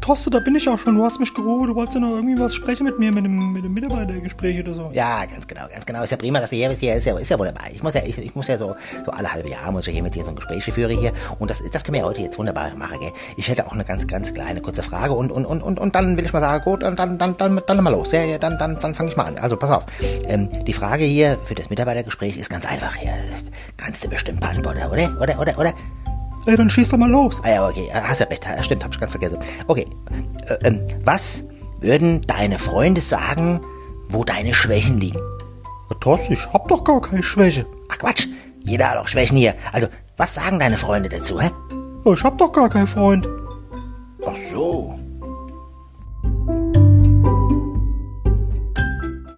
Toste, da bin ich auch schon. Du hast mich gerufen, du wolltest ja noch irgendwie was sprechen mit mir, mit dem, mit dem Mitarbeitergespräch oder so. Ja, ganz genau, ganz genau. Ist ja prima, dass du hier bist. Ist ja, ist ja wunderbar. Ich muss ja, ich, ich muss ja so, so alle halbe Jahre muss ich hier mit dir so ein Gespräch führen hier. Und das, das können wir ja heute jetzt wunderbar machen, gell? Ich hätte auch eine ganz, ganz kleine, kurze Frage und, und, und, und, und dann will ich mal sagen, gut, dann, dann, dann, dann, dann mal los. Ja, ja, dann, dann, dann fange ich mal an. Also, pass auf. Ähm, die Frage hier für das Mitarbeitergespräch ist ganz einfach hier. Kannst du bestimmt beantworten, oder? Oder, oder, oder? Ey, dann schieß doch mal los. Ah ja, okay, hast ja recht, stimmt, hab ich ganz vergessen. Okay, äh, ähm, was würden deine Freunde sagen, wo deine Schwächen liegen? Toss, ich hab doch gar keine Schwäche. Ach Quatsch, jeder hat auch Schwächen hier. Also, was sagen deine Freunde dazu, hä? Ich hab doch gar keinen Freund. Ach so,